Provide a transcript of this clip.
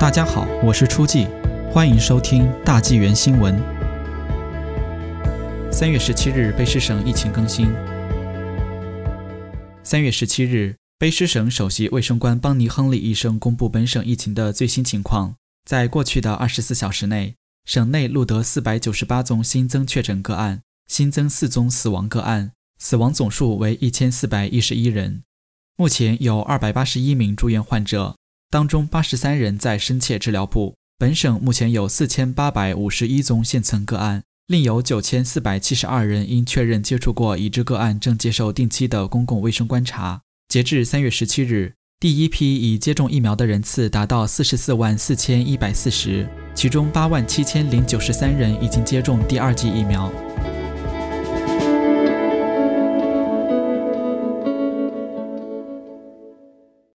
大家好，我是初季，欢迎收听大纪元新闻。三月十七日，卑诗省疫情更新。三月十七日，卑诗省首席卫生官邦尼·亨利医生公布本省疫情的最新情况。在过去的二十四小时内，省内录得四百九十八宗新增确诊个案，新增四宗死亡个案，死亡总数为一千四百一十一人。目前有二百八十一名住院患者，当中八十三人在深切治疗部。本省目前有四千八百五十一宗现存个案，另有九千四百七十二人因确认接触过已知个案，正接受定期的公共卫生观察。截至三月十七日，第一批已接种疫苗的人次达到四十四万四千一百四十，其中八万七千零九十三人已经接种第二剂疫苗。